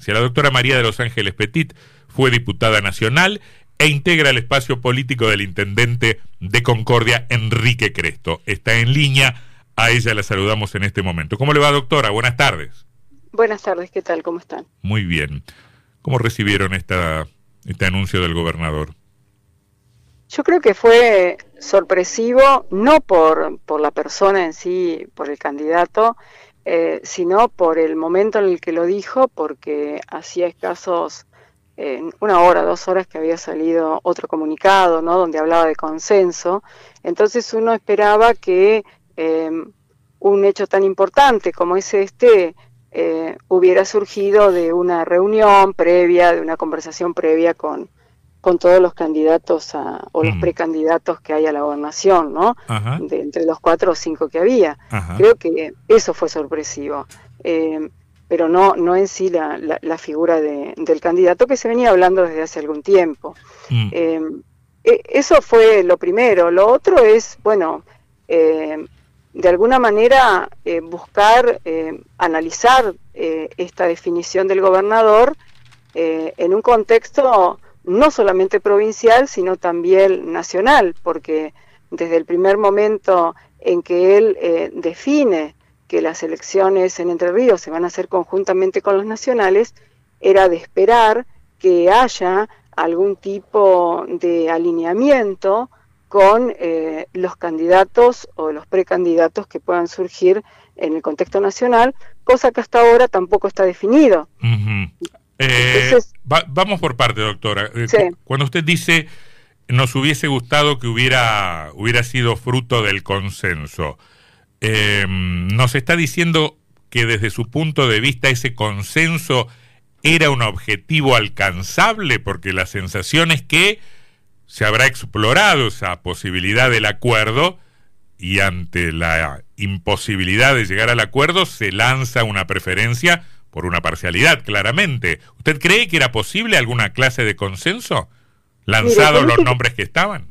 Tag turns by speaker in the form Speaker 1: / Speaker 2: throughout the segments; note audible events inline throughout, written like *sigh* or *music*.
Speaker 1: Si la doctora María de los Ángeles Petit fue diputada nacional e integra el espacio político del intendente de Concordia, Enrique Cresto. Está en línea, a ella la saludamos en este momento. ¿Cómo le va, doctora? Buenas tardes.
Speaker 2: Buenas tardes, ¿qué tal? ¿Cómo están?
Speaker 1: Muy bien. ¿Cómo recibieron esta, este anuncio del gobernador?
Speaker 2: Yo creo que fue sorpresivo, no por, por la persona en sí, por el candidato, eh, sino por el momento en el que lo dijo, porque hacía escasos, una hora, dos horas que había salido otro comunicado, ¿no? Donde hablaba de consenso. Entonces uno esperaba que em, un hecho tan importante como es este eh, hubiera surgido de una reunión previa, de una conversación previa con, con todos los candidatos o los mm. precandidatos que hay a la gobernación, ¿no? De, entre los cuatro o cinco que había. Creo que eso fue sorpresivo. Eh, pero no, no en sí la, la, figura de, del candidato que se venía hablando desde hace algún tiempo. Mm. Eh, e, eso fue lo primero. Lo otro es, bueno, eh, de alguna manera buscar analizar esta definición del gobernador en un contexto no solamente provincial, sino también nacional, porque desde el primer momento en que él eh, define que las elecciones en Entre Ríos se van a hacer conjuntamente con los nacionales, era de esperar que haya algún tipo de alineamiento con eh, los candidatos o los precandidatos que puedan surgir en el contexto nacional, cosa que hasta ahora tampoco está definido.
Speaker 1: Eh, vamos por parte, doctora. Eh, cuando usted dice nos hubiese gustado que hubiera, hubiera sido fruto del consenso, em, ¿nos está diciendo que desde su punto de vista ese consenso era un objetivo alcanzable? Porque la sensación es que se habrá explorado esa posibilidad del acuerdo y ante la imposibilidad de llegar al acuerdo se lanza una preferencia por una parcialidad, claramente. ¿Usted cree que era posible alguna clase de consenso, lanzados los nombres que estaban?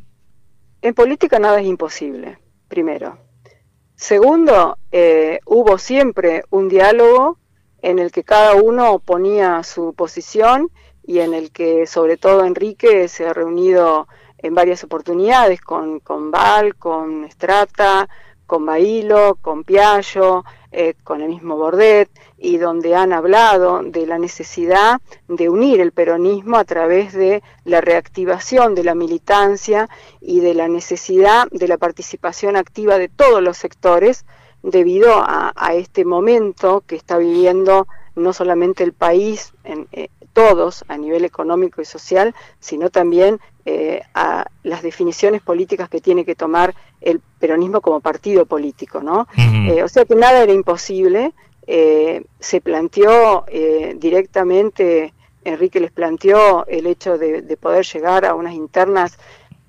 Speaker 2: En política nada es imposible, primero. Segundo, eh, hubo siempre un diálogo en el que cada uno ponía su posición y en el que sobre todo Enrique se ha reunido en varias oportunidades con, con Val, con Strata, con Bailo, con Piaggio, eh, con el mismo Bordet, y donde han hablado de la necesidad de unir el peronismo a través de la reactivación de la militancia y de la necesidad de la participación activa de todos los sectores debido a, este momento que está viviendo no solamente el país, en, eh, todos a nivel económico y social, sino también eh, a las definiciones políticas que tiene que tomar el peronismo como partido político, ¿no? Eh, o sea que nada era imposible. Eh, se planteó directamente, Enrique les planteó el hecho de, de poder llegar a unas internas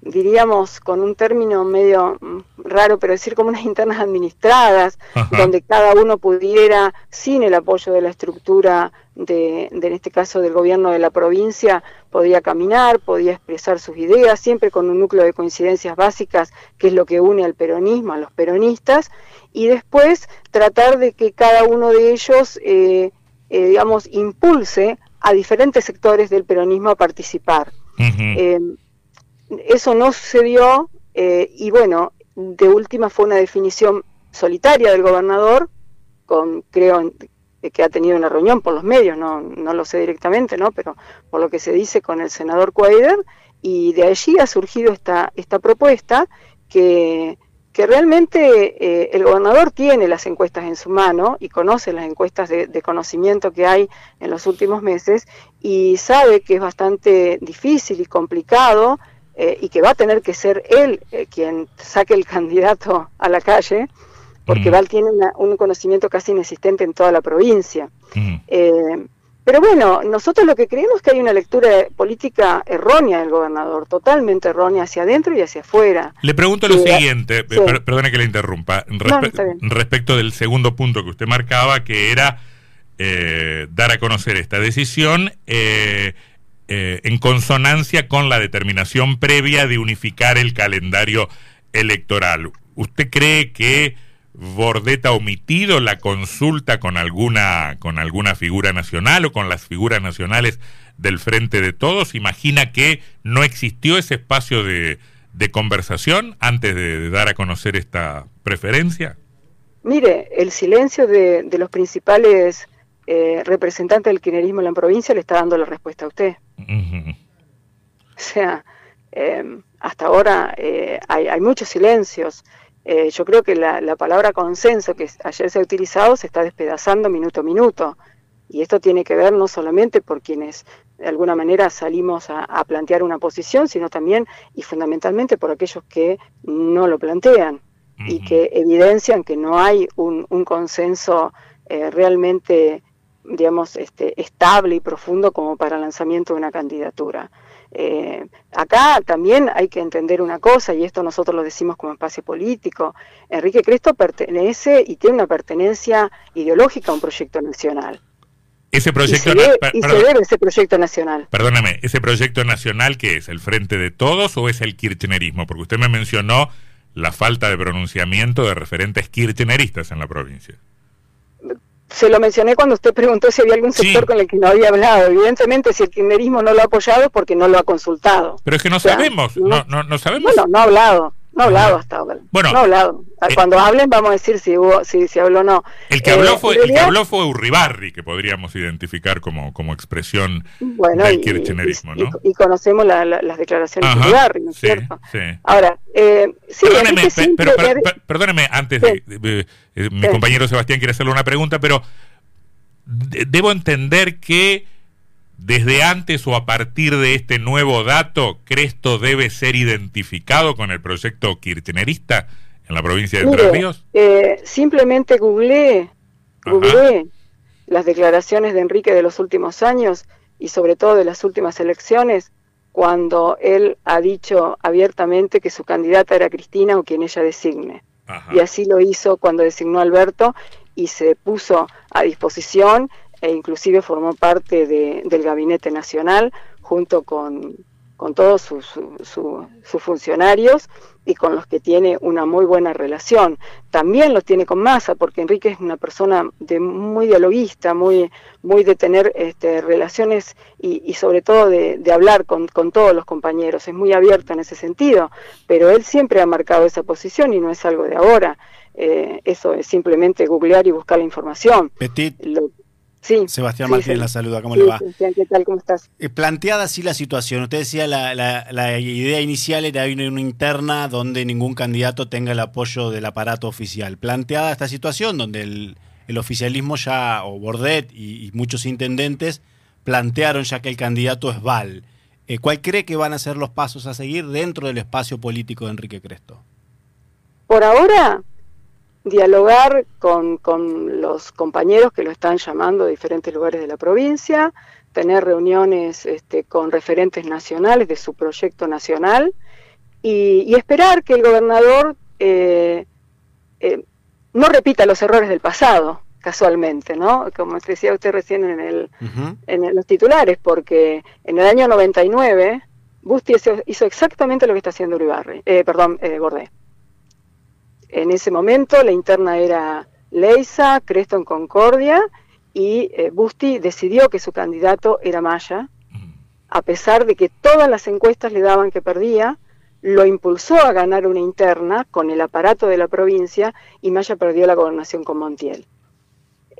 Speaker 2: diríamos con un término medio mm, raro, pero decir como unas internas administradas, donde cada uno pudiera, sin el apoyo de la estructura de, en este caso del gobierno de la provincia, podía caminar, podía expresar sus ideas, siempre con un núcleo de coincidencias básicas, que es lo que une al peronismo, a los peronistas, y después tratar de que cada uno de ellos, eh, eh, digamos, impulse a diferentes sectores del peronismo a participar. Eso no sucedió eh, y bueno, de última fue una definición solitaria del gobernador, con creo que ha tenido una reunión por los medios, no, lo sé directamente, ¿no? pero por lo que se dice con el senador Cuader, y de allí ha surgido esta, esta propuesta que, realmente eh, el gobernador tiene las encuestas en su mano y conoce las encuestas de, conocimiento que hay en los últimos meses y sabe que es bastante difícil y complicado eh, y que va a tener que ser él eh, quien saque el *laughs* candidato a la calle, porque mm. Val tiene un conocimiento casi inexistente en toda la provincia. Mm. Eh, pero bueno, nosotros lo que creemos es que hay una lectura política errónea del gobernador, totalmente errónea hacia adentro y hacia afuera.
Speaker 1: Le pregunto lo siguiente, perdone que le interrumpa, respecto del segundo punto que usted marcaba, que era dar a conocer esta decisión. Eh, eh, en consonancia con la determinación previa de unificar el calendario electoral. ¿Usted cree que Bordet ha omitido la consulta con alguna, con alguna figura nacional o con las figuras nacionales del Frente de Todos? ¿Imagina que no existió ese espacio de, conversación antes de, dar a conocer esta preferencia?
Speaker 2: Mire, el silencio de, los principales eh, representantes del kirchnerismo en la provincia le está dando la respuesta a usted. O sea, em, hasta ahora eh, hay, muchos silencios. Eh, yo creo que la, palabra consenso que ayer se ha utilizado se está despedazando minuto a minuto. Y esto tiene que ver no solamente por quienes de alguna manera salimos a, plantear una posición, sino también y fundamentalmente por aquellos que no lo plantean y que evidencian que no hay un, consenso eh, realmente, digamos, este, estable y profundo como para el lanzamiento de una candidatura. Eh, acá también hay que entender una cosa, y esto nosotros lo decimos como espacio político, Enrique Cristo pertenece y tiene una pertenencia ideológica a un proyecto nacional.
Speaker 1: Ese proyecto
Speaker 2: y se, debe, ese proyecto nacional.
Speaker 1: Perdóname, ¿ese proyecto nacional qué es? ¿El Frente de Todos o es el kirchnerismo? Porque usted me mencionó la falta de pronunciamiento de referentes kirchneristas en la provincia
Speaker 2: se lo mencioné cuando usted preguntó si había algún sector con el que no había hablado. Evidentemente, si el kirchnerismo no lo ha apoyado es porque no lo ha consultado.
Speaker 1: Pero es que no sabemos, no, no, no, sabemos.
Speaker 2: Bueno, no ha hablado. No ha hablado hasta ahora. Bueno, no ha hablado. Eh, Cuando hablen vamos a decir si hubo, si, si habló o no.
Speaker 1: El que, habló eh, fue, el que habló fue Urribarri, que podríamos identificar como, como expresión del kirchnerismo, ¿no?
Speaker 2: Y, conocemos las declaraciones de Urribarri, ¿no es cierto? Sí. Ahora, eh, sí,
Speaker 1: perdóneme, pero, perdóneme, antes de, mi compañero Sebastián quiere hacerle una pregunta, pero debo entender que desde antes o a partir de este nuevo dato, Cresto debe ser identificado con el proyecto kirchnerista en la provincia de Entre Ríos?
Speaker 2: Eh, simplemente googleé, las declaraciones de Enrique de los últimos años y sobre todo de las últimas elecciones, cuando él ha dicho abiertamente que su candidata era Cristina o quien ella designe. Y así lo hizo cuando designó a Alberto y se puso a disposición e inclusive formó parte de, del Gabinete Nacional junto con, con todos sus, sus funcionarios y con los que tiene una muy buena relación. También los tiene con Massa, porque Enrique es una persona de, muy dialoguista, muy, muy de tener este, relaciones y, y, sobre todo de, de hablar con, con, todos los compañeros. Es muy abierto en ese sentido, pero él siempre ha marcado esa posición y no es algo de ahora. Eh, eso es simplemente googlear y buscar la información.
Speaker 3: Petit. Sí, Sebastián Martínez la saluda, ¿cómo le va?
Speaker 2: ¿qué tal? ¿Cómo estás?
Speaker 3: Eh, planteada así la situación, usted decía la, la, idea inicial era una interna donde ningún candidato tenga el apoyo del aparato oficial. Planteada esta situación donde el, oficialismo ya, o Bordet y, muchos intendentes, plantearon ya que el candidato es Val. Eh, ¿Cuál cree que van a ser los pasos a seguir dentro del espacio político de Enrique Cresto?
Speaker 2: Por ahora, dialogar con, con, los compañeros que lo están llamando de diferentes lugares de la provincia, tener reuniones este, con referentes nacionales de su proyecto nacional y, esperar que el gobernador eh, eh, no repita los errores del pasado, casualmente, ¿no? Como decía usted recién en, el, en los titulares, porque en el año 99 Busti hizo, exactamente lo que está haciendo Uribarri, eh, perdón, Bordet en ese momento la interna era Leisa, Creston Concordia y eh, Busti decidió que su candidato era Maya, mm. a pesar de que todas las encuestas le daban que perdía, lo impulsó a ganar una interna con el aparato de la provincia y Maya perdió la gobernación con Montiel.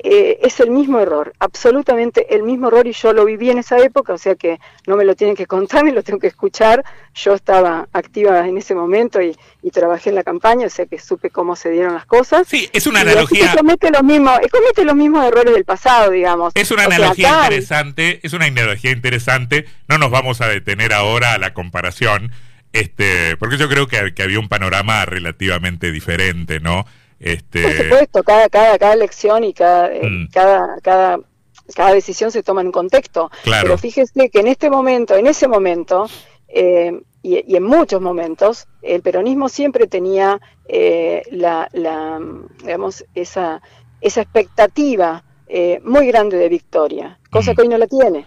Speaker 2: Eh, es el mismo error, absolutamente el mismo error y yo lo viví en esa época, o sea que no me lo tienen que contar *laughs* ni lo tengo que escuchar. Yo estaba activa en ese momento y, trabajé en la campaña, o sea que supe cómo se dieron las cosas.
Speaker 1: Sí, es una analogía.
Speaker 2: Comete los, mismos, comete los mismos errores del pasado, digamos.
Speaker 1: Es una analogía interesante, es una analogía interesante. No nos vamos a detener ahora a la comparación, este, porque yo creo que, que había un panorama relativamente diferente, ¿no? Este...
Speaker 2: Por supuesto, cada, cada, cada elección y cada, eh, mm. cada, cada, cada decisión se toma en contexto. Pero fíjese que en este momento, en ese momento, eh, y, en muchos momentos, el peronismo siempre tenía eh, la, la, digamos, esa, esa expectativa muy grande de victoria, cosa mm. que hoy no la tiene.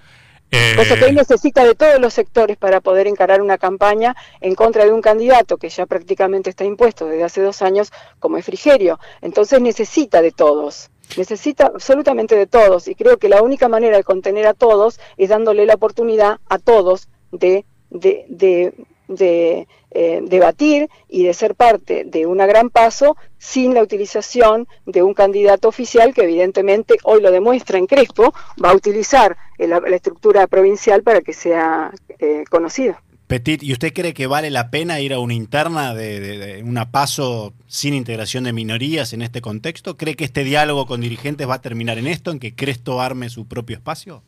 Speaker 2: Eh... Cosa que él necesita de todos los sectores para poder encarar una campaña en contra de un candidato que ya prácticamente está impuesto desde hace dos años como es Frigerio. Entonces necesita de todos necesita absolutamente de todos y creo que la única manera de contener a todos es dándole la oportunidad a todos de, de, de, de eh, debatir y de ser parte de un gran paso sin la utilización de un candidato oficial que evidentemente hoy lo demuestra en Crespo, va a utilizar la, estructura provincial para que sea eh, conocido.
Speaker 3: Petit, ¿y usted cree que vale la pena ir a una interna de, de, una paso sin integración de minorías en este contexto? ¿Cree que este diálogo con dirigentes va a terminar en esto, en que Cresto arme su propio espacio?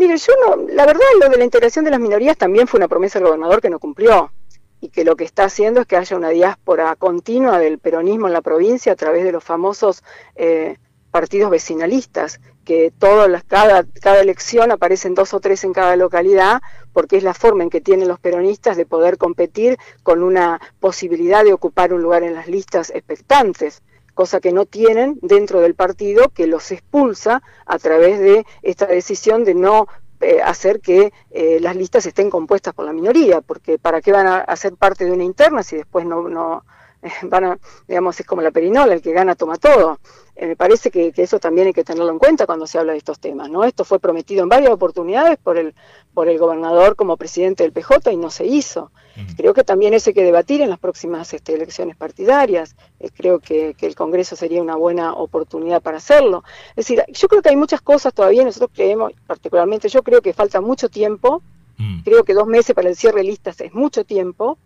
Speaker 2: Mire, yo no, la verdad lo de la integración de las minorías también fue una promesa del gobernador que no cumplió y que lo que está haciendo es que haya una diáspora continua del peronismo en la provincia a través de los famosos eh, partidos vecinalistas, que todas cada, cada elección aparecen dos o tres en cada localidad, porque es la forma en que tienen los peronistas de poder competir con una posibilidad de ocupar un lugar en las listas expectantes cosa que no tienen dentro del partido que los expulsa a través de esta decisión de no eh, hacer que eh, las listas estén compuestas por la minoría, porque ¿para qué van a hacer parte de una interna si después no, no, *laughs* van a, digamos, es como la perinola, el que gana toma todo. Eh, me parece que, eso también hay que tenerlo en cuenta cuando se habla de estos temas, ¿no? Esto fue prometido en varias oportunidades por el, por el gobernador como presidente del PJ y no se hizo. Creo que también eso hay que debatir en las próximas este, elecciones partidarias. Eh, creo que, el Congreso sería una buena oportunidad para hacerlo. Es decir, yo creo que hay muchas cosas todavía, nosotros creemos, particularmente yo creo que falta mucho tiempo, mm. creo que dos meses para el cierre de listas es mucho tiempo,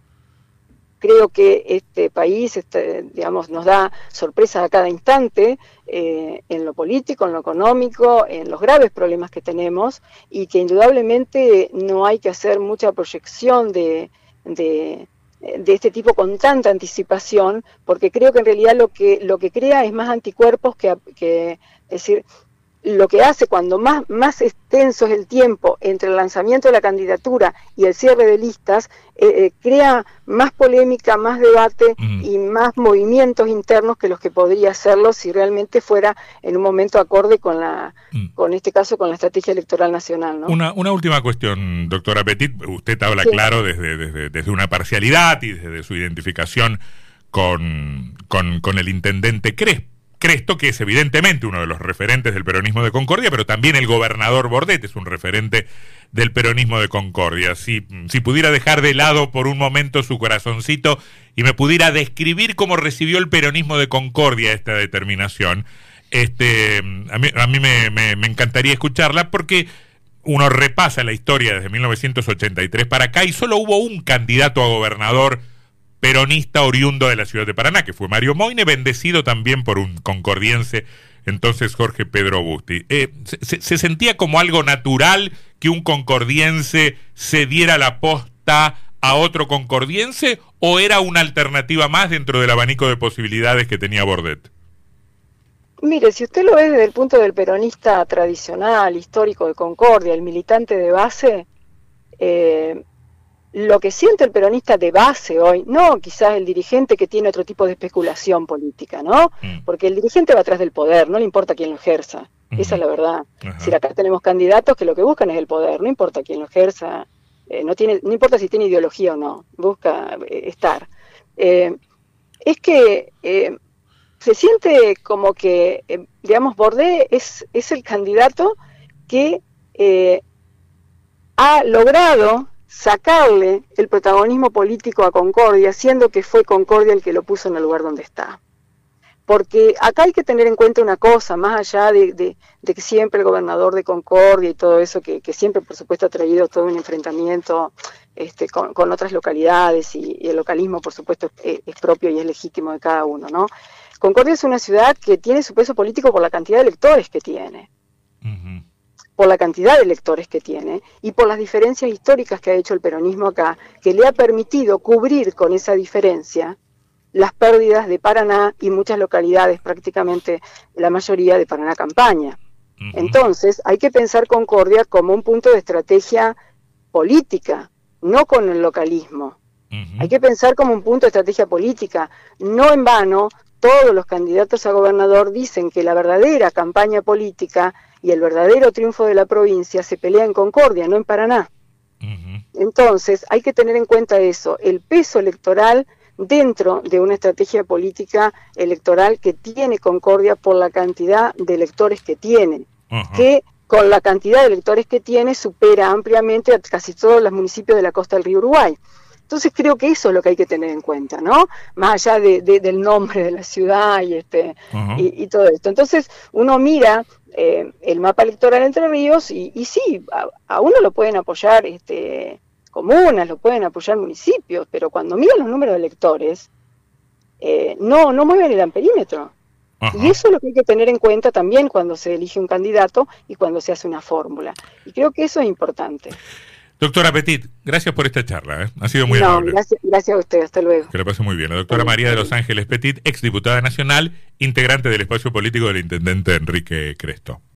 Speaker 2: creo que este país, este, digamos, nos da sorpresa a cada instante eh, en lo político, en lo económico, en los graves problemas que tenemos y que indudablemente no hay que hacer mucha proyección de, de, este tipo con tanta anticipación, porque creo que en realidad lo que, lo que crea es más anticuerpos que, que es decir, lo que hace cuando más, más extenso es el tiempo entre el lanzamiento de la candidatura y el cierre de listas, eh, eh, crea más polémica, más debate y más movimientos internos que los que podría hacerlo si realmente fuera en un momento acorde con la, con este caso, con la estrategia electoral nacional. ¿no?
Speaker 1: Una, una última cuestión, doctora Petit. Usted habla claro desde, desde, desde, una parcialidad y desde su identificación con, con, con el intendente Crespo Cresto, que es evidentemente uno de los referentes del peronismo de Concordia, pero también el gobernador Bordet es un referente del peronismo de Concordia. Si, si pudiera dejar de lado por un momento su corazoncito y me pudiera describir cómo recibió el peronismo de Concordia esta determinación, este, a mí, a mí me, me encantaría escucharla porque uno repasa la historia desde 1983 para acá y solo hubo un candidato a gobernador peronista oriundo de la ciudad de Paraná, que fue Mario Moine, bendecido también por un concordiense, entonces Jorge Pedro Busti. Eh, se, sentía como algo natural que un concordiense se diera la posta a otro concordiense o era una alternativa más dentro del abanico de posibilidades que tenía Bordet?
Speaker 2: Mire, si usted lo ve desde el punto del peronista tradicional, histórico de Concordia, el militante de base, eh, lo que siente el peronista de base hoy, no quizás el dirigente que tiene otro tipo de especulación política, ¿no? Mm. Porque el dirigente va atrás del poder, no le importa quién lo ejerza. Esa es la verdad. Si acá tenemos candidatos que lo que buscan es el poder, no importa quién lo ejerza, eh, no, tiene, no importa si tiene ideología o no, busca eh, estar. Eh, es que se siente como que, digamos, Bordé es, es el candidato que ha logrado sacarle el protagonismo político a Concordia, siendo que fue Concordia el que lo puso en el lugar donde está. Porque acá hay que tener en cuenta una cosa, más allá de, que siempre el gobernador de Concordia y todo eso, que, siempre por supuesto ha traído todo un enfrentamiento este, con, otras localidades y, el localismo por supuesto es, propio y es legítimo de cada uno, ¿no? Concordia es una ciudad que tiene su peso político por la cantidad de electores que tiene por la cantidad de electores que tiene y por las diferencias históricas que ha hecho el peronismo acá, que le ha permitido cubrir con esa diferencia las pérdidas de Paraná y muchas localidades, prácticamente la mayoría de Paraná Campaña. Entonces, hay que pensar Concordia como un punto de estrategia política, no con el localismo. Hay que pensar como un punto de estrategia política. No en vano, todos los candidatos a gobernador dicen que la verdadera campaña política y el verdadero triunfo de la provincia se pelea en Concordia, no en Paraná. Entonces, hay que tener en cuenta eso, el peso electoral dentro de una estrategia política electoral que tiene Concordia por la cantidad de electores que tiene, que con la cantidad de electores que tiene supera ampliamente a casi todos los municipios de la costa del río Uruguay. Entonces creo que eso es lo que hay que tener en cuenta, ¿no? Más allá de, del nombre de la ciudad y, este, y, todo esto. Entonces uno mira eh, el mapa electoral Entre Ríos y, y sí, a, uno lo pueden apoyar este, comunas, lo pueden apoyar municipios, pero cuando miran los números de electores, eh, no, no mueven el amperímetro. Y eso es lo que hay que tener en cuenta también cuando se elige un candidato y cuando se hace una fórmula. Y creo que eso es importante.
Speaker 1: Doctora Petit, gracias por esta charla. ¿eh? Ha sido muy amable.
Speaker 2: Gracias, gracias a usted. Hasta luego.
Speaker 1: Que le pase muy bien. La doctora María de Los Ángeles Petit, exdiputada nacional, integrante del espacio político del intendente Enrique Cresto.